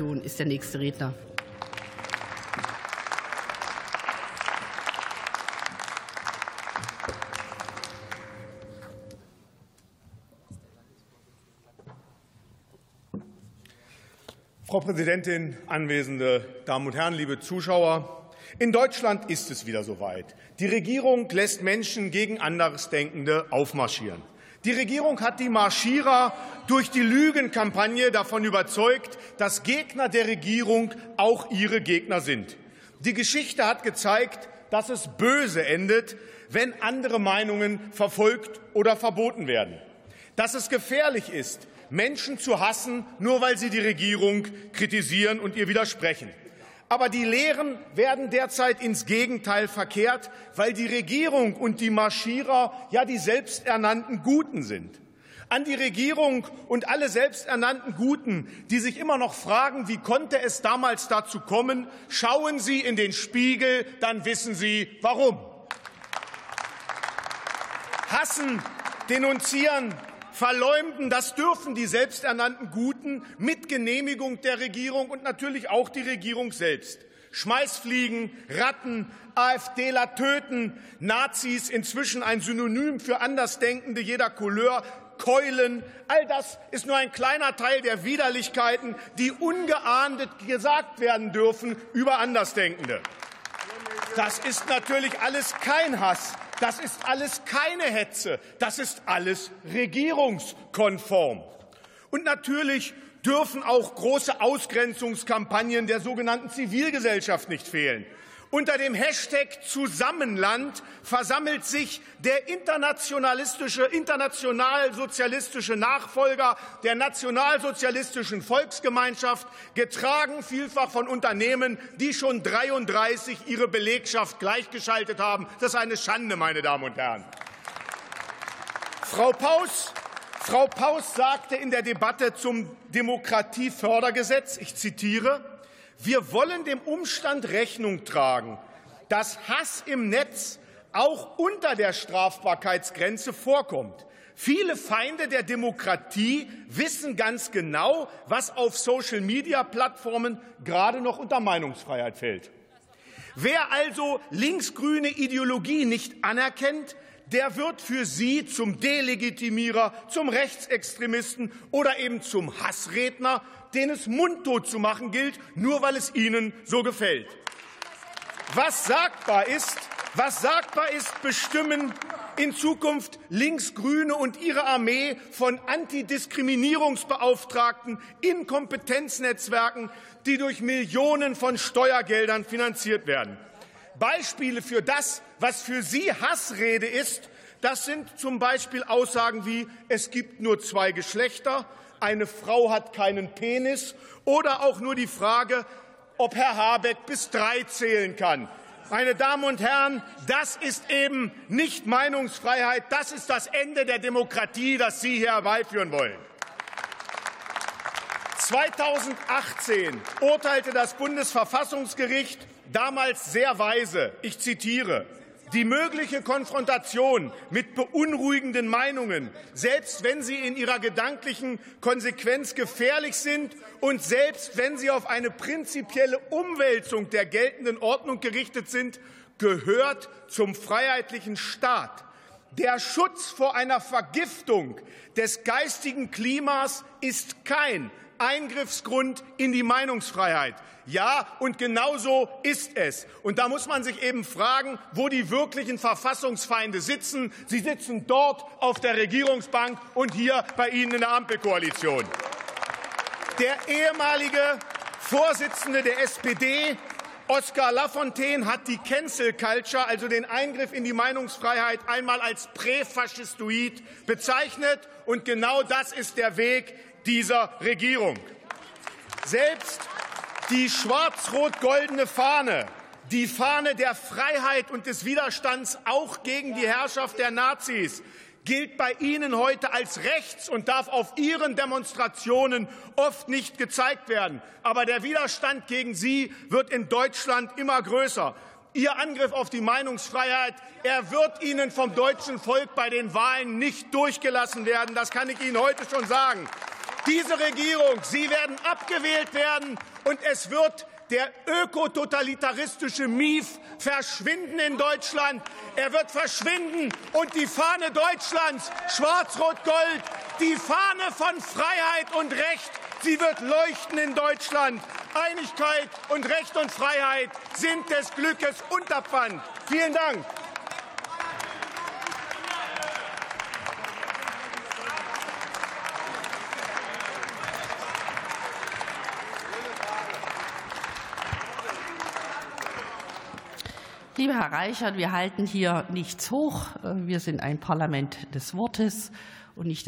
Fraktion ist der nächste Redner. Frau Präsidentin, anwesende Damen und Herren, liebe Zuschauer! In Deutschland ist es wieder soweit. Die Regierung lässt Menschen gegen Andersdenkende aufmarschieren. Die Regierung hat die Marschierer durch die Lügenkampagne davon überzeugt, dass Gegner der Regierung auch ihre Gegner sind. Die Geschichte hat gezeigt, dass es böse endet, wenn andere Meinungen verfolgt oder verboten werden. Dass es gefährlich ist, Menschen zu hassen, nur weil sie die Regierung kritisieren und ihr widersprechen. Aber die Lehren werden derzeit ins Gegenteil verkehrt, weil die Regierung und die Marschierer ja die selbsternannten Guten sind. An die Regierung und alle selbsternannten Guten, die sich immer noch fragen, wie konnte es damals dazu kommen, schauen Sie in den Spiegel, dann wissen Sie warum. Hassen, denunzieren, verleumden, das dürfen die selbsternannten Guten mit Genehmigung der Regierung und natürlich auch die Regierung selbst. Schmeißfliegen, Ratten, AfDler töten, Nazis, inzwischen ein Synonym für Andersdenkende jeder Couleur, Keulen, all das ist nur ein kleiner Teil der Widerlichkeiten, die ungeahndet gesagt werden dürfen über Andersdenkende. Das ist natürlich alles kein Hass, das ist alles keine Hetze. Das ist alles regierungskonform. Und natürlich dürfen auch große Ausgrenzungskampagnen der sogenannten Zivilgesellschaft nicht fehlen. Unter dem Hashtag Zusammenland versammelt sich der internationalistische, internationalsozialistische Nachfolger der nationalsozialistischen Volksgemeinschaft, getragen vielfach von Unternehmen, die schon 33 ihre Belegschaft gleichgeschaltet haben. Das ist eine Schande, meine Damen und Herren. Frau Paus Frau Paus sagte in der Debatte zum Demokratiefördergesetz, ich zitiere, wir wollen dem Umstand Rechnung tragen, dass Hass im Netz auch unter der Strafbarkeitsgrenze vorkommt. Viele Feinde der Demokratie wissen ganz genau, was auf Social-Media-Plattformen gerade noch unter Meinungsfreiheit fällt. Wer also linksgrüne Ideologie nicht anerkennt, der wird für Sie zum Delegitimierer, zum Rechtsextremisten oder eben zum Hassredner den es mundtot zu machen gilt, nur weil es Ihnen so gefällt. Was sagbar ist, was sagbar ist, bestimmen in Zukunft Linksgrüne und ihre Armee von Antidiskriminierungsbeauftragten in Kompetenznetzwerken, die durch Millionen von Steuergeldern finanziert werden. Beispiele für das, was für Sie Hassrede ist, das sind zum Beispiel Aussagen wie es gibt nur zwei Geschlechter eine Frau hat keinen Penis oder auch nur die Frage, ob Herr Habeck bis drei zählen kann. Meine Damen und Herren, das ist eben nicht Meinungsfreiheit, das ist das Ende der Demokratie, das Sie hier herbeiführen wollen. 2018 urteilte das Bundesverfassungsgericht damals sehr weise, ich zitiere, die mögliche Konfrontation mit beunruhigenden Meinungen, selbst wenn sie in ihrer gedanklichen Konsequenz gefährlich sind und selbst wenn sie auf eine prinzipielle Umwälzung der geltenden Ordnung gerichtet sind, gehört zum freiheitlichen Staat. Der Schutz vor einer Vergiftung des geistigen Klimas ist kein Eingriffsgrund in die Meinungsfreiheit. Ja, und genau so ist es. Und da muss man sich eben fragen, wo die wirklichen Verfassungsfeinde sitzen. Sie sitzen dort auf der Regierungsbank und hier bei Ihnen in der Ampelkoalition. Der ehemalige Vorsitzende der SPD, Oskar Lafontaine, hat die Cancel Culture, also den Eingriff in die Meinungsfreiheit, einmal als präfaschistoid bezeichnet. Und genau das ist der Weg, dieser Regierung. Selbst die schwarz-rot-goldene Fahne, die Fahne der Freiheit und des Widerstands auch gegen die Herrschaft der Nazis, gilt bei Ihnen heute als rechts und darf auf Ihren Demonstrationen oft nicht gezeigt werden. Aber der Widerstand gegen Sie wird in Deutschland immer größer. Ihr Angriff auf die Meinungsfreiheit, er wird Ihnen vom deutschen Volk bei den Wahlen nicht durchgelassen werden. Das kann ich Ihnen heute schon sagen. Diese Regierung, Sie werden abgewählt werden, und es wird der ökototalitaristische Mief verschwinden in Deutschland. Er wird verschwinden und die Fahne Deutschlands, schwarz-rot-gold, die Fahne von Freiheit und Recht, sie wird leuchten in Deutschland. Einigkeit und Recht und Freiheit sind des Glückes Unterpfand. Vielen Dank. Lieber Herr Reichert, wir halten hier nichts hoch. Wir sind ein Parlament des Wortes und nicht